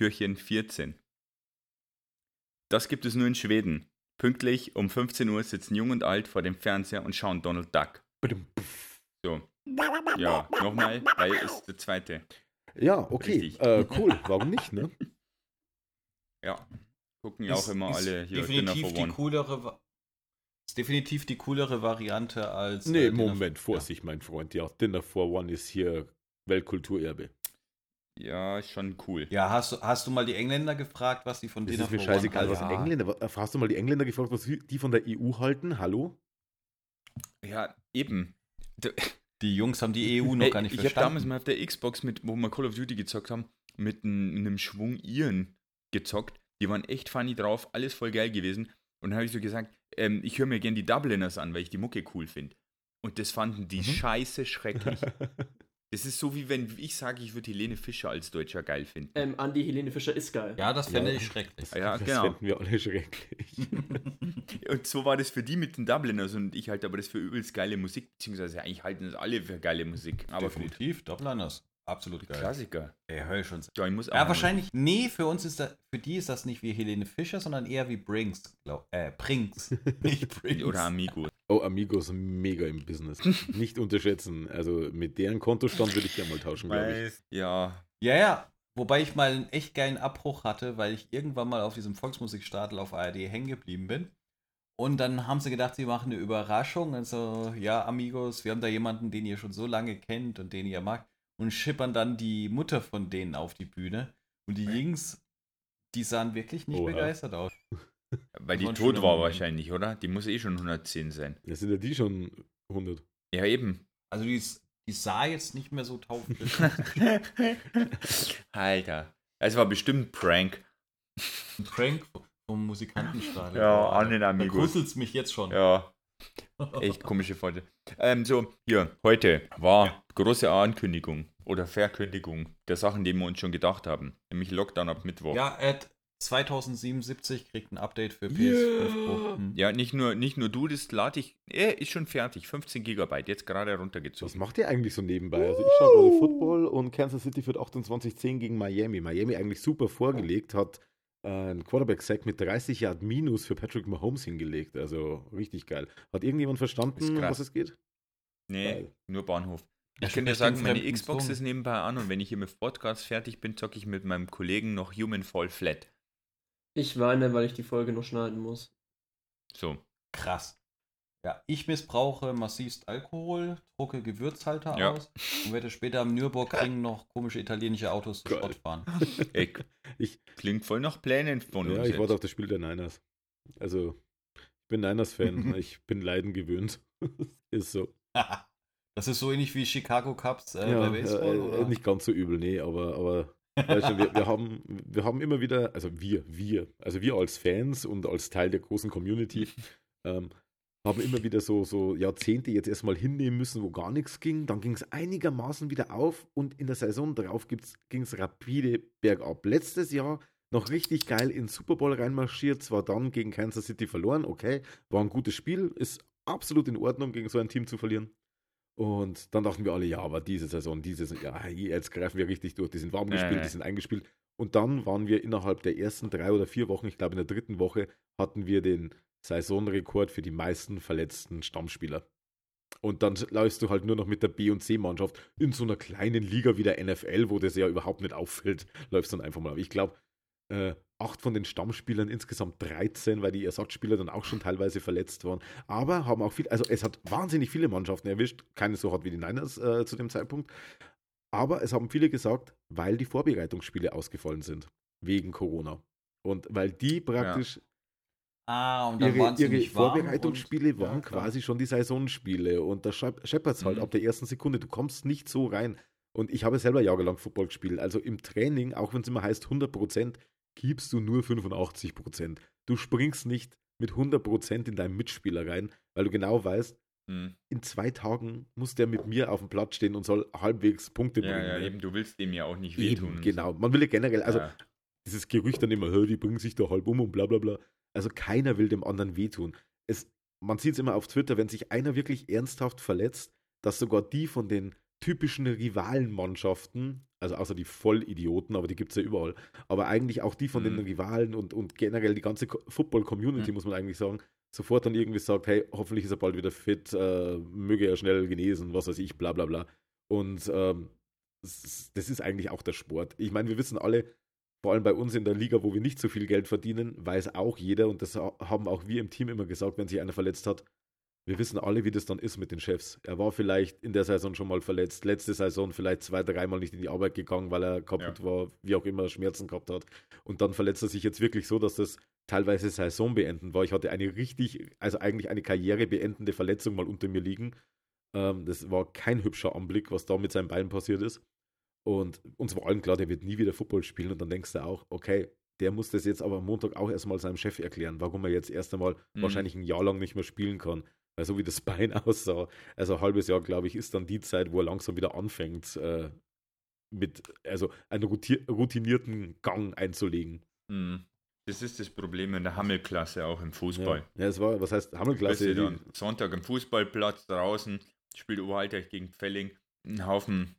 Türchen 14. Das gibt es nur in Schweden. Pünktlich um 15 Uhr sitzen Jung und Alt vor dem Fernseher und schauen Donald Duck. So. Ja, nochmal, weil ist der zweite. Ja, okay. Richtig. Äh, cool. Warum nicht, ne? Ja. Gucken ja auch immer alle hier definitiv for die One. coolere ist definitiv die coolere Variante als Nee, äh, Moment, for- Vorsicht, mein Freund. Ja, Dinner for One ist hier Weltkulturerbe. Ja, ist schon cool. Ja, hast du, hast du mal die Engländer gefragt, was die von Das Dinner ist mir scheißegal, was halten? Engländer. äh, Hast du mal die Engländer gefragt, was die von der EU halten? Hallo? Ja, eben. Die Jungs haben die EU noch gar nicht ich habe verstanden. damals mal auf der Xbox, mit, wo wir Call of Duty gezockt haben, mit einem Schwung Iren gezockt. Die waren echt funny drauf, alles voll geil gewesen. Und dann habe ich so gesagt, ähm, ich höre mir gern die Dubliners an, weil ich die Mucke cool finde. Und das fanden die Mhm. scheiße schrecklich. Das ist so, wie wenn ich sage, ich würde Helene Fischer als Deutscher geil finden. Ähm, Andi Helene Fischer ist geil. ja, das fände Ja. ich schrecklich. Ja, das genau. finden wir alle schrecklich. Und so war das für die mit den Dubliners und ich halte aber das für übelst geile Musik, beziehungsweise eigentlich halten das alle für geile Musik. Aber gut, Definitiv, Dubliners. Absolut geil. Klassiker. Ey, hör ich schon. Ja, ich muss auch Ja, wahrscheinlich. Nee, für uns ist das, für die ist das nicht wie Helene Fischer, sondern eher wie Brinks. Glaub, äh, Brinks. nicht Brinks. Oder Amigo. Oh, Amigos, mega im Business. Nicht unterschätzen. Also mit deren Kontostand würde ich gerne mal tauschen, glaube ich. Ja, Ja, ja. Wobei ich mal einen echt geilen Abbruch hatte, weil ich irgendwann mal auf diesem Volksmusikstadel auf ARD hängen geblieben bin. Und dann haben sie gedacht, sie machen eine Überraschung. Also, ja, Amigos, wir haben da jemanden, den ihr schon so lange kennt und den ihr mag. Und schippern dann die Mutter von denen auf die Bühne. Und die Jungs, die sahen wirklich nicht Oha. begeistert aus. weil die tot war wahrscheinlich, oder? Die muss eh schon 110 sein. Das sind ja die schon 100. Ja, eben. Also, die, die sah jetzt nicht mehr so taufrisch. Alter. Es war bestimmt ein Prank. Ein Prank vom Musikantenstadel. Ja, an den Da Amigos. gruselt's mich jetzt schon. Ja, echt komische Folge. Ähm, so, hier, heute war große Ankündigung oder Verkündigung der Sachen, die wir uns schon gedacht haben. Nämlich Lockdown ab Mittwoch. Ja, Ad 2077 kriegt ein Update für PS5 Pro. Yeah. Hm. Ja, nicht nur, nicht nur du, das lade ich. Er ist schon fertig. 15 Gigabyte, jetzt gerade Was runtergezogen. macht ihr eigentlich so nebenbei? Also ich schaue gerade Football und Kansas City führt 28-10 gegen Miami. Miami eigentlich super vorgelegt, hat einen Quarterback-Sack mit 30 Yard Minus für Patrick Mahomes hingelegt. Also richtig geil. Hat irgendjemand verstanden, um was es geht? Nee, Geil. nur Bahnhof. Ja, Ich könnte ja sagen, meine Xbox Zungen. ist nebenbei an und wenn ich hier mit Podcast fertig bin, zocke ich mit meinem Kollegen noch Human Fall Flat. Ich weine, weil ich die Folge noch schneiden muss. So. Krass. Ja, ich missbrauche massivst Alkohol, drucke Gewürzhalter Ja. aus und werde später am Nürburgring noch komische italienische Autos zu. Schrott fahren. Ey, Ich- klingt voll nach Plänen von uns. Ja, ich jetzt. warte auf das Spiel der Niners. Also, ich bin Niners-Fan. ich bin Leiden gewöhnt. ist so. Das ist so ähnlich wie Chicago Cubs äh, ja, bei Baseball, äh, oder? nicht ganz so übel, nee, aber, aber weißt du, wir, wir, haben, wir haben immer wieder, also wir, wir, also wir als Fans und als Teil der großen Community, ähm, haben immer wieder so, so Jahrzehnte jetzt erstmal hinnehmen müssen, wo gar nichts ging. Dann ging es einigermaßen wieder auf und in der Saison darauf ging es rapide bergab. Letztes Jahr noch richtig geil in Super Bowl reinmarschiert, zwar dann gegen Kansas City verloren, okay, war ein gutes Spiel, ist absolut in Ordnung, gegen so ein Team zu verlieren. Und dann dachten wir alle, ja, aber diese Saison, diese Saison, ja, jetzt greifen wir richtig durch. Die sind warm gespielt, nee. die sind eingespielt. Und dann waren wir innerhalb der ersten drei oder vier Wochen, ich glaube in der dritten Woche, hatten wir den Saisonrekord für die meisten verletzten Stammspieler. Und dann läufst du halt nur noch mit der B- und C-Mannschaft in so einer kleinen Liga wie der NFL, wo das ja überhaupt nicht auffällt, läufst dann einfach mal auf. Ich glaube, äh, acht von den Stammspielern, insgesamt 13, weil die Ersatzspieler dann auch schon teilweise verletzt waren. Aber haben auch viel, also es hat wahnsinnig viele Mannschaften erwischt, keine so hart wie die Niners äh, zu dem Zeitpunkt. Aber es haben viele gesagt, weil die Vorbereitungsspiele ausgefallen sind, wegen Corona. Und weil die praktisch ah, und dann ihre, waren sie ihre nicht Vorbereitungsspiele und- waren ja, quasi schon die Saisonspiele. Und da scheppert es halt Mhm. ab der ersten Sekunde. Du kommst nicht so rein. Und ich habe selber jahrelang Football gespielt. Also im Training, auch wenn es immer heißt 100%, gibst du nur 85%. Du springst nicht mit 100% in deinen Mitspieler rein, weil du genau weißt, Hm. in zwei Tagen muss der mit mir auf dem Platz stehen und soll halbwegs Punkte Ja, bringen. ja, ne? eben, du willst dem ja auch nicht Eben, wehtun. genau. Man will ja generell, also ja. dieses Gerücht dann immer, "Hä, die bringen sich da halb um und bla bla bla. Also keiner will dem anderen wehtun. Es, man sieht es immer auf Twitter, wenn sich einer wirklich ernsthaft verletzt, dass sogar die von den typischen Rivalenmannschaften, also außer die Vollidioten, aber die gibt es ja überall, aber eigentlich auch die von den Mhm. Rivalen und, und generell die ganze Co- Football-Community, Mhm. muss man eigentlich sagen, sofort dann irgendwie sagt, hey, hoffentlich ist er bald wieder fit, äh, möge er schnell genesen, was weiß ich, bla bla bla. Und ähm, das ist eigentlich auch der Sport. Ich meine, wir wissen alle, vor allem bei uns in der Liga, wo wir nicht so viel Geld verdienen, weiß auch jeder, und das ha- haben auch wir im Team immer gesagt, wenn sich einer verletzt hat, wir wissen alle, wie das dann ist mit den Chefs. Er war vielleicht in der Saison schon mal verletzt, letzte Saison vielleicht zwei, dreimal nicht in die Arbeit gegangen, weil er kaputt war, wie auch immer, Schmerzen gehabt hat. Und dann verletzt er sich jetzt wirklich so, dass das teilweise Saison beenden war. Ich hatte eine richtig, also eigentlich eine karrierebeendende Verletzung mal unter mir liegen. Ähm, das war kein hübscher Anblick, was da mit seinem Bein passiert ist. Und uns war allen klar, der wird nie wieder Football spielen. Und dann denkst du auch, okay, der muss das jetzt aber am Montag auch erstmal seinem Chef erklären, warum er jetzt erst einmal Mhm. wahrscheinlich ein Jahr lang nicht mehr spielen kann. Weil so wie das Bein aussah, also ein halbes Jahr, glaube ich, ist dann die Zeit, wo er langsam wieder anfängt, äh, mit, also einen routi- routinierten Gang einzulegen. Mhm. Das ist das Problem in der Hammelklasse auch im Fußball. Ja, es war, was heißt, Hammelklasse? dann Sonntag im Fußballplatz draußen, spielt Oberhalter gegen Pfelling. Ein Haufen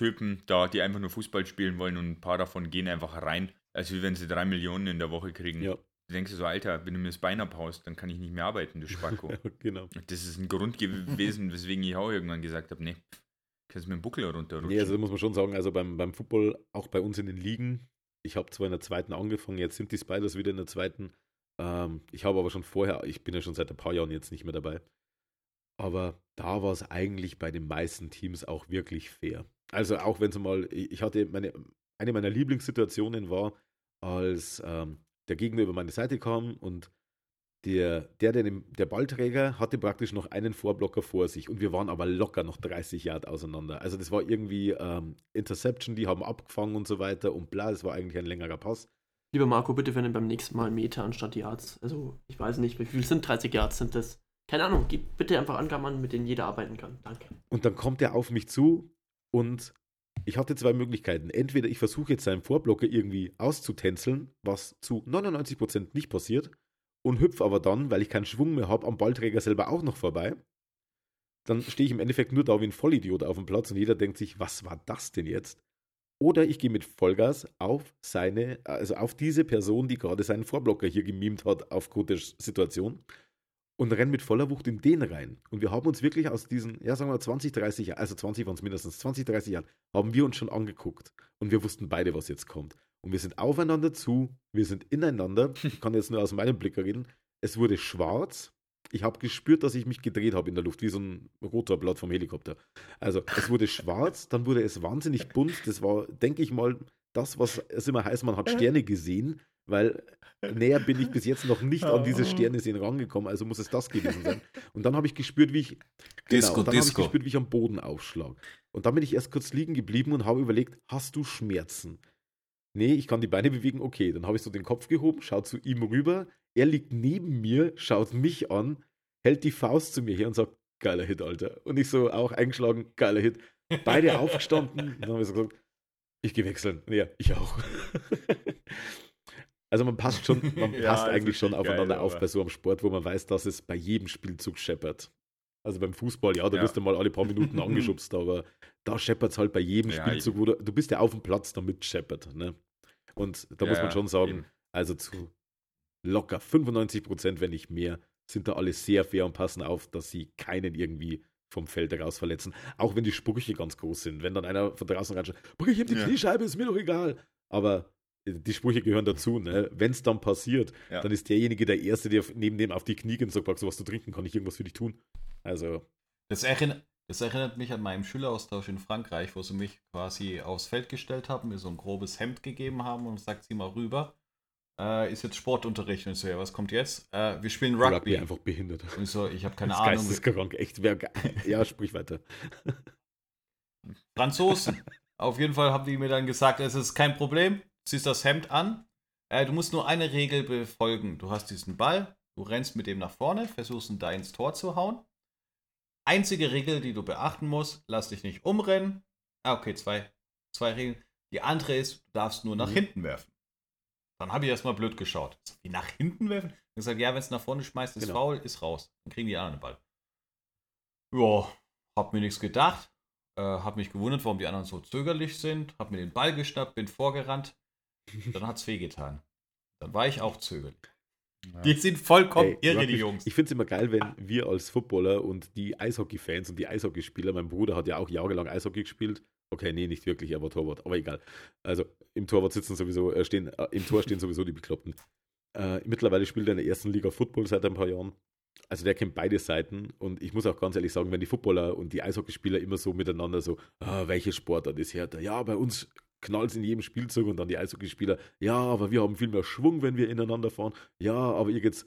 Typen da, die einfach nur Fußball spielen wollen und ein paar davon gehen einfach rein, als wie wenn sie drei Millionen in der Woche kriegen. Ja, Du denkst so, Alter, wenn du mir das Bein abhaust, dann kann ich nicht mehr arbeiten, du Spacko. genau. das ist ein Grund gewesen, weswegen ich auch irgendwann gesagt habe, nee, kannst du mir den Buckel runterrutschen. Nee, also muss man schon sagen, also beim, beim Football, auch bei uns in den Ligen, ich habe zwar in der zweiten angefangen, jetzt sind die Spiders wieder in der zweiten. Ähm, ich habe aber schon vorher, ich bin ja schon seit ein paar Jahren jetzt nicht mehr dabei. Aber da war es eigentlich bei den meisten Teams auch wirklich fair. Also auch wenn es mal, ich hatte meine, eine meiner Lieblingssituationen war, als ähm, der Gegner über meine Seite kam und der, der, der, der Ballträger hatte praktisch noch einen Vorblocker vor sich und wir waren aber locker noch 30 Yard auseinander. Also das war irgendwie ähm, Interception, die haben abgefangen und so weiter und bla, es war eigentlich ein längerer Pass. Lieber Marco, bitte wenn beim nächsten Mal Meter anstatt Yards. Also, ich weiß nicht, wie viel sind 30 Yards sind das? Keine Ahnung, gib bitte einfach Angaben an, mit denen jeder arbeiten kann. Danke. Und dann kommt er auf mich zu und ich hatte zwei Möglichkeiten. Entweder ich versuche jetzt seinen Vorblocker irgendwie auszutänzeln, was zu 99% nicht passiert, und hüpfe aber dann, weil ich keinen Schwung mehr habe, am Ballträger selber auch noch vorbei. Dann stehe ich im Endeffekt nur da wie ein Vollidiot auf dem Platz und jeder denkt sich, was war das denn jetzt? Oder ich gehe mit Vollgas auf seine, also auf diese Person, die gerade seinen Vorblocker hier gemimt hat aufgrund der Situation und rennen mit voller Wucht in den rein. Und wir haben uns wirklich aus diesen, ja, sagen wir 20, 30 Jahren, also 20 waren es mindestens, 20, 30 Jahren, haben wir uns schon angeguckt. Und wir wussten beide, was jetzt kommt. Und wir sind aufeinander zu, wir sind ineinander. Ich kann jetzt nur aus meinem Blick reden. Es wurde schwarz. Ich habe gespürt, dass ich mich gedreht habe in der Luft, wie so ein Rotorblatt vom Helikopter. Also, es wurde schwarz, dann wurde es wahnsinnig bunt. Das war, denke ich mal, das, was es immer heißt, man hat Sterne gesehen, weil näher bin ich bis jetzt noch nicht an diese Sterne sehen rangekommen, also muss es das gewesen sein. Und dann habe ich gespürt, wie ich Disco, und dann habe ich Disco. gespürt, wie ich am Boden aufschlag. Und dann bin ich erst kurz liegen geblieben und habe überlegt, hast du Schmerzen? Nee, ich kann die Beine bewegen, okay. Dann habe ich so den Kopf gehoben, schaut zu ihm rüber. Er liegt neben mir, schaut mich an, hält die Faust zu mir her und sagt, geiler Hit, Alter. Und ich so auch eingeschlagen, geiler Hit. Beide aufgestanden. Dann habe ich so gesagt, ich gehe wechseln. Ja, ich auch. Also man passt schon, man Ja, passt eigentlich schon aufeinander geil, auf bei so einem Sport, wo man weiß, dass es bei jedem Spielzug scheppert. Also beim Fußball, ja, da Ja. wirst du mal alle paar Minuten angeschubst, aber da scheppert es halt bei jedem Ja, Spielzug, wo du, du bist ja auf dem Platz, damit scheppert. Ne? Und da muss man schon sagen, eben. also zu locker 95 Prozent, wenn nicht mehr, sind da alle sehr fair und passen auf, dass sie keinen irgendwie vom Feld heraus verletzen. Auch wenn die Sprüche ganz groß sind. Wenn dann einer von draußen reinschaut, brich ihm die Ja. Kniescheibe, ist mir doch egal. Aber die Sprüche gehören dazu. Ne? Wenn es dann passiert, Ja. dann ist derjenige der Erste, der neben dem auf die Knie geht und sagt, du was zu trinken, kann ich irgendwas für dich tun? Also, Das erinnert, das erinnert mich an meinen Schüleraustausch in Frankreich, wo sie mich quasi aufs Feld gestellt haben, mir so ein grobes Hemd gegeben haben und sagt sie mal rüber. Äh, ist jetzt Sportunterricht und so, ja, was kommt jetzt? Äh, wir spielen Rugby, Rugby. einfach behindert. Und ich so, ich habe keine das Ahnung. Geisteskrank, echt. Wer, ja, sprich weiter. Franzosen. Auf jeden Fall haben die mir dann gesagt, es ist kein Problem, ziehst das Hemd an. Äh, du musst nur eine Regel befolgen. Du hast diesen Ball, du rennst mit dem nach vorne, versuchst ihn da ins Tor zu hauen. Einzige Regel, die du beachten musst, lass dich nicht umrennen. Ah, okay, zwei, zwei Regeln. Die andere ist, du darfst nur nach Mhm. hinten werfen. Dann habe ich erstmal blöd geschaut. Wie nach hinten werfen? Ich gesagt, ja, wenn es nach vorne schmeißt, ist Genau. faul, ist raus. Dann kriegen die anderen den Ball. Ja, hab mir nichts gedacht. äh, habe mich gewundert, warum die anderen so zögerlich sind, habe mir den Ball geschnappt, bin vorgerannt. Dann hat es wehgetan. Dann war ich auch zögerlich. Ja. Die sind vollkommen Ey, irre, die Jungs. Ich finde es immer geil, wenn wir als Footballer und die Eishockey-Fans und die Eishockeyspieler, mein Bruder hat ja auch jahrelang Eishockey gespielt. Okay, nee, nicht wirklich, er war Torwart, aber egal. Also im Torwart sitzen sowieso, äh, stehen, äh, im Tor stehen sowieso die Bekloppten. Äh, mittlerweile spielt er in der ersten Liga Football seit ein paar Jahren. Also der kennt beide Seiten und ich muss auch ganz ehrlich sagen, wenn die Footballer und die Eishockeyspieler immer so miteinander so, ah, welche Sportart ist härter? Ja, bei uns knallt in jedem Spielzug und dann die Eishockeyspieler, ja, aber wir haben viel mehr Schwung, wenn wir ineinander fahren. Ja, aber ihr geht's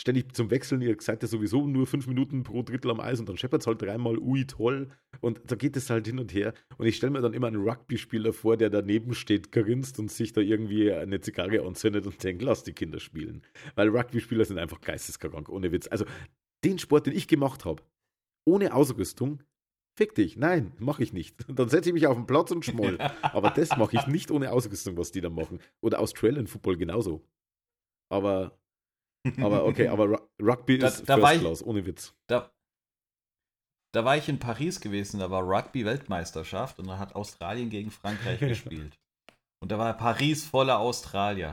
ständig zum Wechseln, ihr seid ja sowieso nur fünf Minuten pro Drittel am Eis und dann scheppert es halt dreimal, ui, toll. Und da geht es halt hin und her. Und ich stelle mir dann immer einen Rugby-Spieler vor, der daneben steht, grinst und sich da irgendwie eine Zigarre anzündet und denkt, lass die Kinder spielen. Weil Rugby-Spieler sind einfach geisteskrank, ohne Witz. Also den Sport, den ich gemacht habe, ohne Ausrüstung, fick dich. Nein, mache ich nicht. Dann setze ich mich auf den Platz und schmoll. Aber das mache ich nicht ohne Ausrüstung, was die da machen. Oder Australian Football genauso. Aber, aber okay, aber Ru- Rugby Da- ist da First ich- Class, ohne Witz. Da, da war ich in Paris gewesen, da war Rugby-Weltmeisterschaft und da hat Australien gegen Frankreich gespielt. Und da war Paris voller Australier.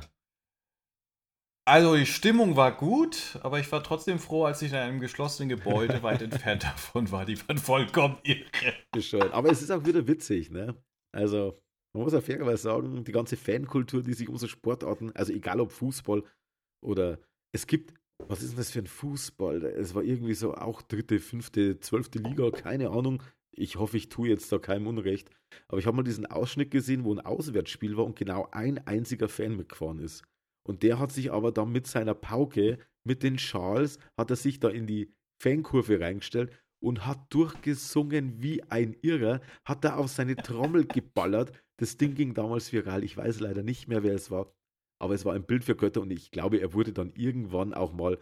Also die Stimmung war gut, aber ich war trotzdem froh, als ich in einem geschlossenen Gebäude weit entfernt davon war. Die waren vollkommen irre. Bescheuert. Aber es ist auch wieder witzig, ne? Also, man muss auch fairerweise sagen, die ganze Fankultur, die sich um so Sportarten, also egal ob Fußball oder es gibt, was ist denn das für ein Fußball? Es war irgendwie so auch dritte, fünfte, zwölfte Liga, keine Ahnung. Ich hoffe, ich tue jetzt da keinem Unrecht. Aber ich habe mal diesen Ausschnitt gesehen, wo ein Auswärtsspiel war und genau ein einziger Fan mitgefahren ist. Und der hat sich aber dann mit seiner Pauke, mit den Schals, hat er sich da in die Fankurve reingestellt und hat durchgesungen wie ein Irrer, hat da auf seine Trommel geballert. Das Ding ging damals viral. Ich weiß leider nicht mehr, wer es war. Aber es war ein Bild für Götter und ich glaube, er wurde dann irgendwann auch mal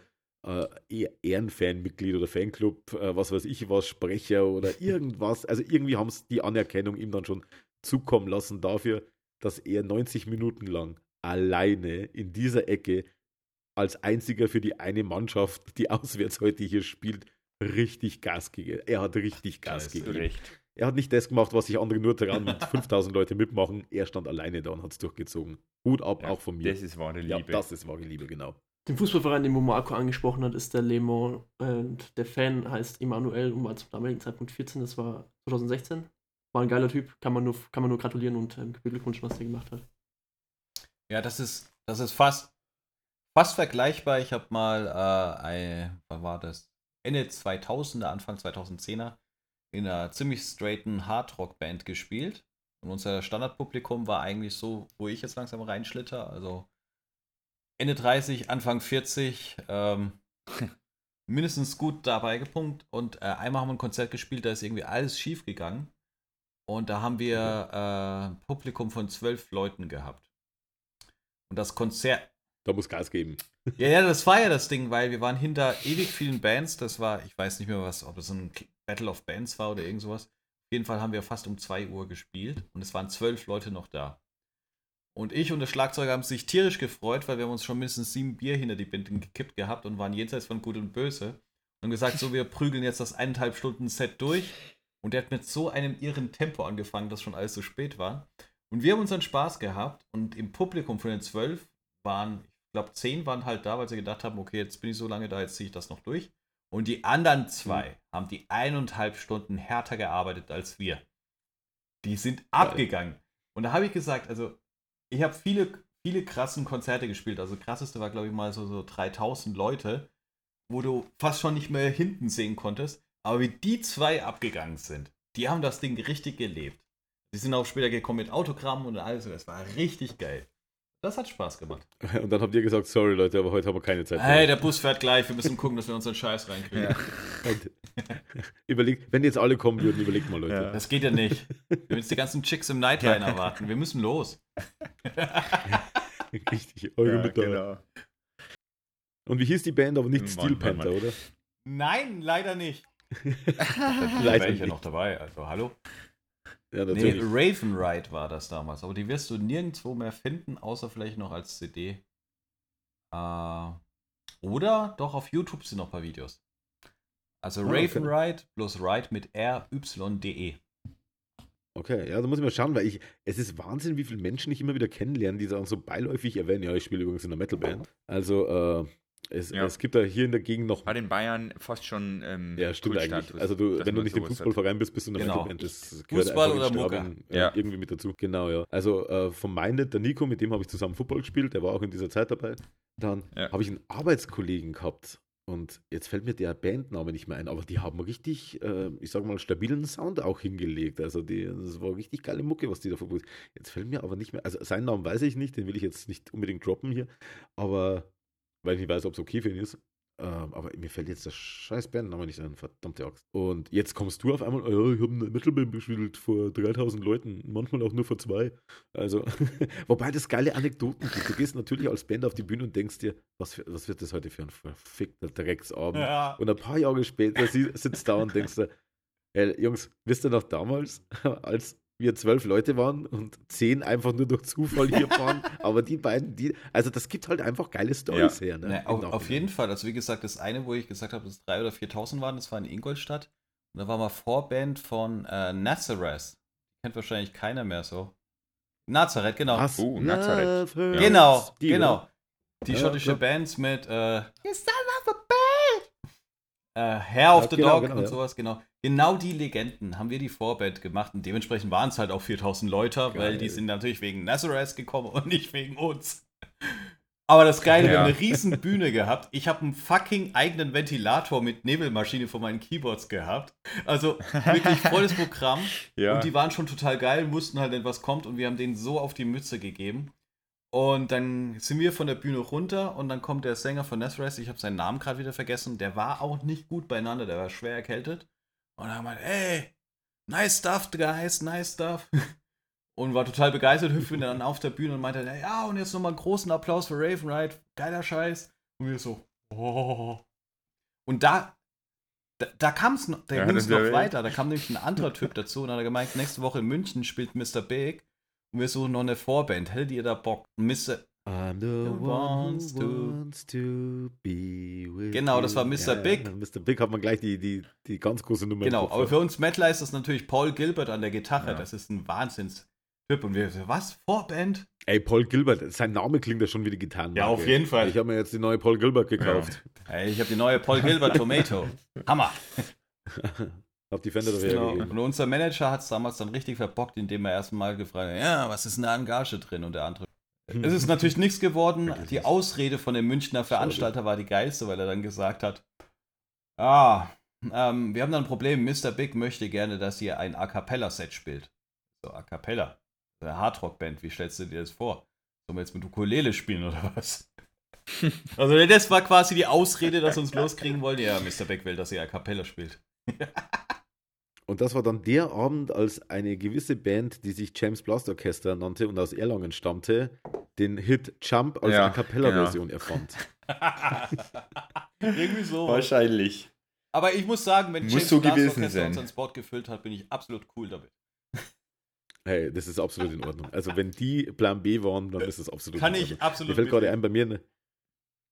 äh, eher Ehrenfanmitglied oder Fanclub, äh, was weiß ich was, Sprecher oder irgendwas. Also irgendwie haben es die Anerkennung ihm dann schon zukommen lassen dafür, dass er 90 Minuten lang alleine in dieser Ecke als einziger für die eine Mannschaft, die auswärts heute hier spielt, richtig Gas gegeben. Er hat richtig Gas gegeben. Recht. Er hat nicht das gemacht, was sich andere nur daran mit 5000 Leute mitmachen. Er stand alleine da und hat es durchgezogen. Hut ab, Ja, auch von mir. Das ist wahre ja, Liebe. das ist wahre Liebe, genau. Den Fußballverein, den Marco angesprochen hat, ist der Le Mans. Und der Fan heißt Emanuel und war zum damaligen Zeitpunkt 14. Das war 2016. War ein geiler Typ. Kann man nur, kann man nur gratulieren und ähm, Glückwunsch, was der gemacht hat. Ja, das ist, das ist fast, fast vergleichbar. Ich habe mal, äh, ein, wann war das? Ende 2000er, Anfang 2010er in einer ziemlich straighten Hardrock-Band gespielt. Und unser Standardpublikum war eigentlich so, wo ich jetzt langsam reinschlitter. Also Ende 30, Anfang 40, ähm, mindestens gut dabei gepumpt. Und äh, einmal haben wir ein Konzert gespielt, da ist irgendwie alles schief gegangen. Und da haben wir äh, ein Publikum von zwölf Leuten gehabt. Und das Konzert, Da muss Gas geben. ja, ja, das war ja das Ding, weil wir waren hinter ewig vielen Bands. Das war, ich weiß nicht mehr was, ob es ein Battle of Bands war oder irgend sowas. Auf jeden Fall haben wir fast um 2 Uhr gespielt und es waren zwölf Leute noch da. Und ich und der Schlagzeuger haben sich tierisch gefreut, weil wir haben uns schon mindestens sieben Bier hinter die Binden gekippt gehabt und waren jenseits von Gut und Böse. Und gesagt, so, wir prügeln jetzt das eineinhalb Stunden Set durch. Und der hat mit so einem irren Tempo angefangen, dass schon alles so spät war. Und wir haben unseren Spaß gehabt und im Publikum von den zwölf waren, ich glaube, zehn waren halt da, weil sie gedacht haben, okay, jetzt bin ich so lange da, jetzt ziehe ich das noch durch. Und die anderen zwei haben die eineinhalb Stunden härter gearbeitet als wir. Die sind abgegangen. Und da habe ich gesagt, also ich habe viele, viele krassen Konzerte gespielt. Also krasseste war, glaube ich, mal so, so 3000 Leute, wo du fast schon nicht mehr hinten sehen konntest. Aber wie die zwei abgegangen sind, die haben das Ding richtig gelebt. Die sind auch später gekommen mit Autogrammen und alles. Und das war richtig geil. Das hat Spaß gemacht. Und dann habt ihr gesagt, sorry Leute, aber heute haben wir keine Zeit. Hey, der Bus fährt gleich. Wir müssen gucken, dass wir unseren Scheiß reinkriegen. Ja. Und überlegt, wenn jetzt alle kommen würden, überlegt mal, Leute. Ja. Das geht ja nicht. Wir müssen jetzt die ganzen Chicks im Nightliner warten. Wir müssen los. Richtig, eure Ja, Mütter. genau. Und wie hieß die Band, aber nicht Mann, Steel Panther, Mann. oder? Nein, leider nicht. Da Leider wäre ich ja nicht. noch dabei. Also, hallo? Ja, Nee, natürlich. Raven Ride war das damals. Aber die wirst du nirgendwo mehr finden, außer vielleicht noch als CD. Äh, oder doch auf YouTube sind noch ein paar Videos. Also Ah, okay. Raven Ride plus Ride mit R-Y-D-E. Okay, ja, da muss ich mal schauen, weil ich, es ist Wahnsinn, wie viele Menschen ich immer wieder kennenlerne, die dann so beiläufig erwähnen, ja, ich spiele übrigens in einer Metalband. Also, äh, es, Ja. es gibt da hier in der Gegend noch. Hat in Bayern fast schon ähm, Ja, stimmt eigentlich. Also, du, wenn du nicht im. Fußballverein bist, bist du Genau. Metalband. Das Fußball oder Straubing, äh, Ja. irgendwie mit dazu. Genau, ja. Also, äh, von Minded, der Nico, mit dem habe ich zusammen Football gespielt, der war auch in dieser Zeit dabei. Dann Ja. habe ich einen Arbeitskollegen gehabt. Und jetzt fällt mir der Bandname nicht mehr ein, aber die haben richtig, äh, ich sag mal, stabilen Sound auch hingelegt. Also die, das war richtig geile Mucke, was die da verbucht. Jetzt fällt mir aber nicht mehr, also seinen Namen weiß ich nicht, den will ich jetzt nicht unbedingt droppen hier, aber weil ich nicht weiß, ob es okay für ihn ist. Ähm, aber mir fällt jetzt der scheiß Bandname nicht ein, verdammte Axt. Und jetzt kommst du auf einmal, oh ja, ich habe eine Metalband gespielt vor 3000 Leuten, manchmal auch nur vor zwei. Also, wobei das geile Anekdoten gibt. Du gehst natürlich als Band auf die Bühne und denkst dir, was, für, was wird das heute für ein verfickter Drecksabend? Ja. Und ein paar Jahre später sitzt da und denkst du, ey, Jungs, wisst ihr noch damals, als wir zwölf Leute waren und zehn einfach nur durch Zufall hier waren, aber die beiden, die, also das gibt halt einfach geile Stories her. Ne? Im auf, auf jeden Fall. Also wie gesagt, das eine, wo ich gesagt habe, dass es 3.000 oder 4.000 waren, das war in Ingolstadt. Und da war mal Vorband von äh, Nazareth. Kennt wahrscheinlich keiner mehr so. Nazareth, genau. Was? Oh, Nazareth. Hurts. Genau, Die, genau. Die Ja, schottische ja. Bands mit äh, You son of a bitch! Äh, Hair of Ja, the genau, Dog genau, und ja. sowas, genau. Genau die Legenden haben wir die Vorband gemacht und dementsprechend waren es halt auch 4000 Leute, weil Geil. die sind natürlich wegen Nazareth gekommen und nicht wegen uns. Aber das Geile, wir Ja. haben eine riesen Bühne gehabt. Ich habe einen fucking eigenen Ventilator mit Nebelmaschine von meinen Keyboards gehabt. Also wirklich volles Programm. Ja. Und die waren schon total geil, wussten halt nicht, was kommt und wir haben denen so auf die Mütze gegeben. Und dann sind wir von der Bühne runter und dann kommt der Sänger von Nazareth, ich habe seinen Namen gerade wieder vergessen, der war auch nicht gut beieinander, der war schwer erkältet. Und dann meinte, ey, nice stuff, guys, nice stuff. Und war total begeistert, hüpfte dann auf der Bühne und meinte, ja, und jetzt nochmal einen großen Applaus für Raven Ride, geiler Scheiß. Und wir so, oh. Und da, da, da kam es noch, da Ja, ging es noch weiter. Da kam nämlich ein anderer Typ dazu und hat er gemeint, nächste Woche in München spielt Mr. Big und wir suchen noch eine Vorband. Hättet ihr da Bock? Mr. I'm the one wants who to- wants to be with Genau, das war. Mr. Big. Ja, Mr. Big hat man gleich die, die, die ganz große Nummer. Genau, aber ja. für uns Metaler ist das natürlich Paul Gilbert an der Gitarre. Ja. Das ist ein Wahnsinns-Typ. Und wir was? Vorband? Ey, Paul Gilbert, sein Name klingt ja schon wie die Gitarren. Ja, auf jeden Fall. Ich habe mir jetzt die neue Paul Gilbert gekauft. Hey, ich habe die neue Paul Gilbert Tomato. Hammer. hab die Fender dafür Genau. Und unser Manager hat es damals dann richtig verbockt, indem er erstmal gefragt hat, ja, was ist denn da an Gage drin? Und der andere. Es ist natürlich nichts geworden. Die. Ausrede von dem Münchner Veranstalter war die geilste, weil er dann gesagt hat, ah, ähm, wir haben da ein Problem, Mr. Big möchte gerne, dass ihr ein A Cappella-Set spielt. So, A Cappella. Eine Hardrock-Band, wie stellst du dir das vor? Sollen wir jetzt mit Ukulele spielen oder was? also das war quasi die Ausrede, dass sie uns loskriegen wollen. Ja, Mr. Beck will, dass ihr A Cappella spielt. Und das war dann der Abend, als eine gewisse Band, die sich James Blast Orchester nannte und aus Erlangen stammte, den Hit Jump als Ja, A Cappella-Version erfand. Irgendwie so. Wahrscheinlich. Aber ich muss sagen, wenn Muss James so Blast Orchester sein. unseren Spot gefüllt hat, bin ich absolut cool damit. Hey, das ist absolut in Ordnung. Also wenn die Plan B waren, dann ist das absolut Kann in ich Ordnung. absolut Mir fällt gerade ein, bei mir, ne,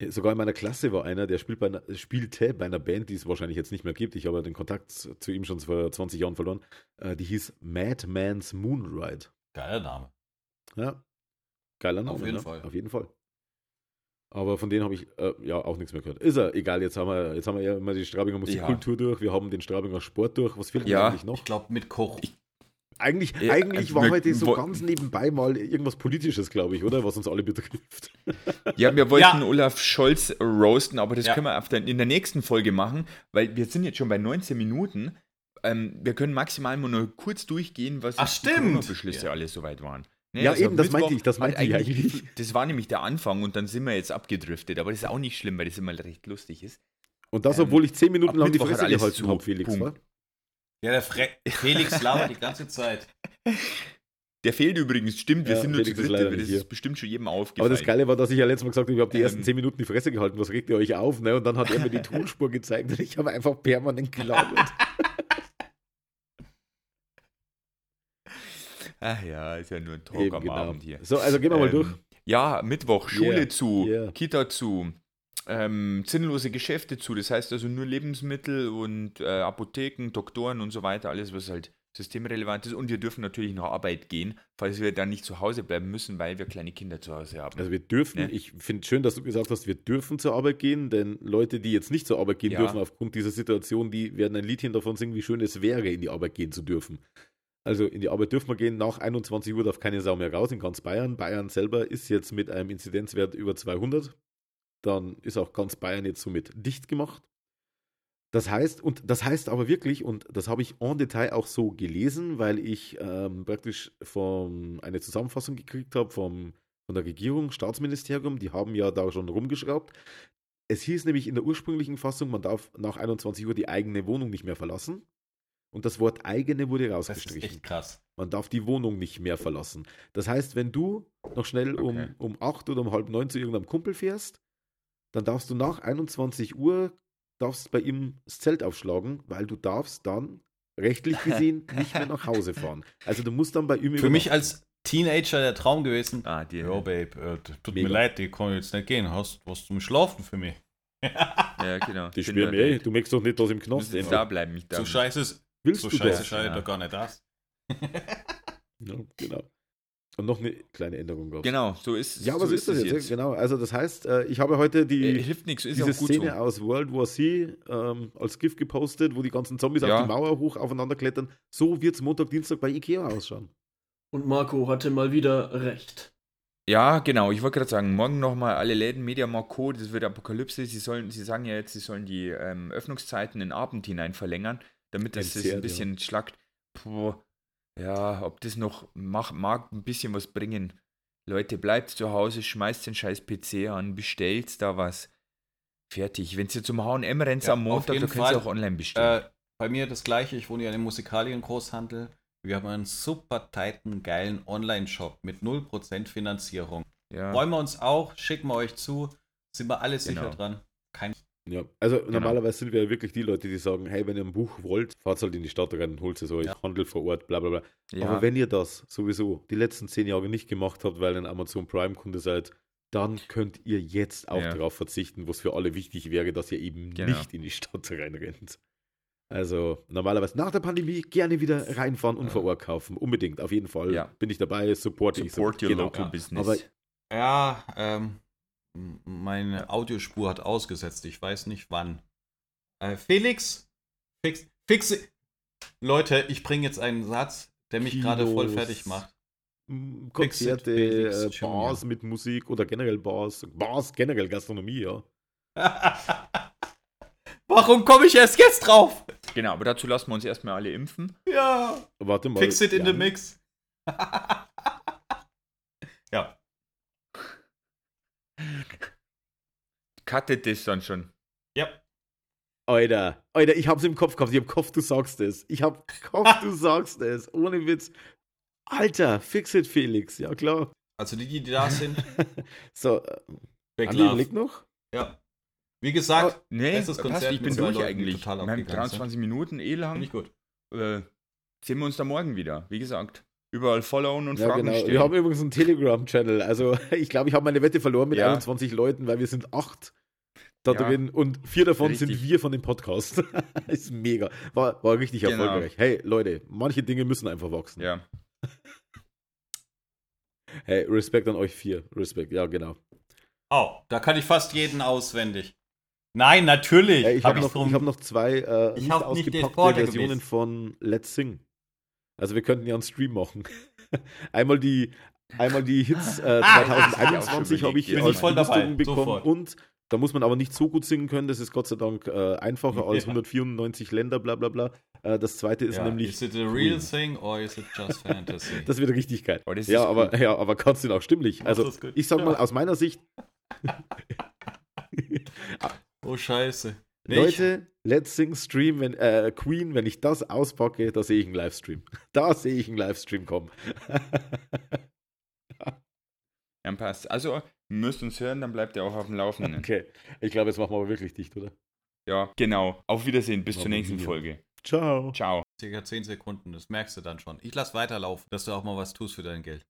sogar in meiner Klasse war einer, der spielt bei einer, spielte bei einer Band, die es wahrscheinlich jetzt nicht mehr gibt. Ich habe den Kontakt zu ihm schon vor 20 Jahren verloren. Äh, die hieß Madman's Moonride. Geiler Name. Ja, geiler Name. jeden ne? Fall. Auf jeden Fall. Aber von denen habe ich äh, ja auch nichts mehr gehört. Ist er, egal, jetzt haben wir, jetzt haben wir ja immer die Straubinger Musikkultur durch, wir haben den Straubinger Sport durch. Was fehlt Ja. eigentlich noch? Ich glaube, mit Koch. Eigentlich, Ja, eigentlich also war wir- heute so ganz nebenbei mal irgendwas Politisches, glaube ich, oder? Was uns alle betrifft. Ja, wir wollten Ja. Olaf Scholz roasten, aber das Ja. können wir auf der, in der nächsten Folge machen, weil wir sind jetzt schon bei 19 Minuten. Ähm, wir können maximal mal nur kurz durchgehen, was Ach, stimmt. Beschlüsse Ja. alles soweit waren. Ne, Ja, eben, das meinte ich, das meinte ich eigentlich. Das war nämlich der Anfang und dann sind wir jetzt abgedriftet, aber das ist auch nicht schlimm, weil das immer recht lustig ist. Und das, Ähm, obwohl ich zehn Minuten ab lang die Mittwoch hat Fresse gehalten habe, Felix. Punkt. Ja, der Fre Felix labert die ganze Zeit. Der fehlt übrigens, stimmt, wir Ja, sind nur zu Felix ist dritt, leider das hier. ist bestimmt schon jedem aufgefallen. Aber das Geile war, dass ich ja letztes Mal gesagt habe, ich habe die ersten Ähm. zehn Minuten die Fresse gehalten. Was regt ihr euch auf? Ne? Und dann hat er mir die Tonspur gezeigt und ich habe einfach permanent gelabert. Ach ja, ist ja nur ein Talk Eben, am genau. Abend hier. So, also gehen wir mal Ähm, durch. Ja, Mittwoch, Schule Yeah, zu, yeah. Kita zu, ähm, sinnlose Geschäfte zu. Das heißt also nur Lebensmittel und äh, Apotheken, Doktoren und so weiter, alles, was halt systemrelevant ist und wir dürfen natürlich nach Arbeit gehen, falls wir dann nicht zu Hause bleiben müssen, weil wir kleine Kinder zu Hause haben. Also wir dürfen, Ne? ich finde schön, dass du gesagt hast, wir dürfen zur Arbeit gehen, denn Leute, die jetzt nicht zur Arbeit gehen Ja. dürfen aufgrund dieser Situation, die werden ein Liedchen davon singen, wie schön es wäre, in die Arbeit gehen zu dürfen. Also in die Arbeit dürfen wir gehen, nach 21 Uhr darf keine Sau mehr raus in ganz Bayern. Bayern selber ist jetzt mit einem Inzidenzwert über 200. Dann ist auch ganz Bayern jetzt somit dicht gemacht. Das heißt, und das heißt aber wirklich, und das habe ich en Detail auch so gelesen, weil ich ähm, praktisch vom, eine Zusammenfassung gekriegt habe vom, von der Regierung, Staatsministerium, die haben ja da schon rumgeschraubt. Es hieß nämlich in der ursprünglichen Fassung, man darf nach 21 Uhr die eigene Wohnung nicht mehr verlassen. Und das Wort eigene wurde Das ist rausgestrichen. echt krass. Man darf die Wohnung nicht mehr verlassen. Das heißt, wenn du noch schnell Okay. um, um 8 oder um halb 9 zu irgendeinem Kumpel fährst, dann darfst du nach 21 Uhr darfst bei ihm das Zelt aufschlagen, weil du darfst dann rechtlich gesehen nicht mehr nach Hause fahren. Also du musst dann bei ihm Für mich als Teenager der Traum gewesen. ah, die, Ja, Babe, äh, tut Mega. mir leid, die kann jetzt nicht gehen. Hast was zum Schlafen für mich? ja, genau. die schwören mir, du möchtest doch nicht, dass im Du Knast enden. da bleiben, nicht da. So scheiße ist, Willst so du scheiße das? scheiße Ja. doch gar nicht das. Ja, genau. Und noch eine kleine Änderung gab's. Genau, so ist Ja, aber so ist das jetzt. Genau. Also das heißt, äh, ich habe heute die, Äh, hilft nichts, ist diese auch gut Szene so. aus World War C ähm, als GIF gepostet, wo die ganzen Zombies Ja. auf die Mauer hoch aufeinander klettern. So wird es Montag, Dienstag bei Ikea ausschauen. Und Marco hatte mal wieder recht. Ja, genau. Ich wollte gerade sagen, morgen nochmal alle Läden, Mediamarkt Co., das wird Apokalypse. Sie, sollen, sie sagen ja jetzt, sie sollen die ähm, Öffnungszeiten in den Abend hinein verlängern, damit das, das Entzerrt, ein bisschen schlagt. Puh, ja, ob das noch mach, mag ein bisschen was bringen. Leute, bleibt zu Hause, schmeißt den scheiß PC an, bestellt da was. Fertig. Wenn ihr zum H&M rennt Ja, am Montag, dann könnt ihr Fall. auch online bestellen. Äh, bei mir das gleiche, ich wohne ja in einem Musikaliengroßhandel. Wir haben einen super tighten, geilen Online-Shop mit 0% Finanzierung. ja. Freuen wir uns auch, schicken wir euch zu, sind wir alle sicher Genau. dran. Kein Ja, also Genau. normalerweise sind wir ja wirklich die Leute, die sagen, hey, wenn ihr ein Buch wollt, fahrt halt in die Stadt rein und holt es euch, Ja. Handel vor Ort, bla bla bla. ja. Aber wenn ihr das sowieso die letzten zehn Jahre nicht gemacht habt, weil ihr ein Amazon Prime-Kunde seid, dann könnt ihr jetzt auch Ja. darauf verzichten, was für alle wichtig wäre, dass ihr eben Genau. nicht in die Stadt reinrennt. Also normalerweise nach der Pandemie gerne wieder reinfahren und Ja. vor Ort kaufen. Unbedingt, auf jeden Fall. Ja. Bin ich dabei, support ich. Support your genau. local ja. business. Aber Ja, ähm, meine Audiospur hat ausgesetzt. Ich weiß nicht wann. Äh, Felix, fix, fixe. Leute, ich bringe jetzt einen Satz, der mich gerade voll fertig macht. Konzerte, Felix äh, Junior. Bars mit Musik oder generell Bars. Bars, generell Gastronomie, ja. Warum komme ich erst jetzt drauf? genau, aber dazu lassen wir uns erstmal alle impfen. Ja. Warte mal. Fix it in the Jan, mix. ja. Cuttet das dann schon. Ja. Alter, Alter, ich hab's im Kopf gehabt. Ich hab Kopf, du sagst es. Ich hab Kopf, du sagst es. Ohne Witz. Alter, fix it, Felix. Ja, klar. Also die, die da sind, So, äh, Big Andi, leg noch? Ja. Wie gesagt, Nee, Bestes passt, Konzert ich bin durch Leuten, eigentlich. total Wir haben abgegangen 23 Minuten eh lang. finde ich gut. Äh, sehen wir uns da morgen wieder. Wie gesagt, überall followen und Ja, Fragen genau. stellen. Wir haben übrigens einen Telegram-Channel. Also, ich glaube, ich habe meine Wette verloren mit Ja. 21 Leuten, weil wir sind acht da Ja. drin und vier davon sind Richtig. wir von dem Podcast. ist mega. War, war richtig Genau. erfolgreich. Hey, Leute, manche Dinge müssen einfach wachsen. ja. Hey, Respekt an euch vier. Respekt, ja, genau. Oh, da kann ich fast jeden auswendig. Nein, natürlich. Hey, ich hab habe noch, drum- ich hab noch zwei äh, Ich nicht hab nicht ausgepackte Vorteil Versionen gewesen. von Let's Sing. Also wir könnten ja einen Stream machen. einmal die, einmal die Hits äh, Ah, 2021 ah, habe ich als Belustigung bekommen sofort. und da muss man aber nicht so gut singen können. Das ist Gott sei Dank äh, einfacher als Ja. 194 Länder, bla bla bla. Äh, das zweite ist ja, nämlich, Is it a real Queen. thing or is it just fantasy? das wird richtig geil. Oh, ja, ist aber, cool. ja, aber kannst du ihn auch stimmlich. Also ich sag Ja. mal aus meiner Sicht, oh, scheiße. Nee, Leute, Let's Sing Stream, wenn, äh, Queen, wenn ich das auspacke, da sehe ich einen Livestream. Da sehe ich einen Livestream kommen. Dann passt. Also, müsst uns hören, dann bleibt ihr auch auf dem Laufenden. okay, ich glaube, jetzt machen wir aber wirklich dicht, oder? Ja, genau. Auf Wiedersehen. Bis zur nächsten wir. Folge. Ciao. Ciao. Circa 10 Sekunden, das merkst du dann schon. Ich lass weiterlaufen, dass du auch mal was tust für dein Geld.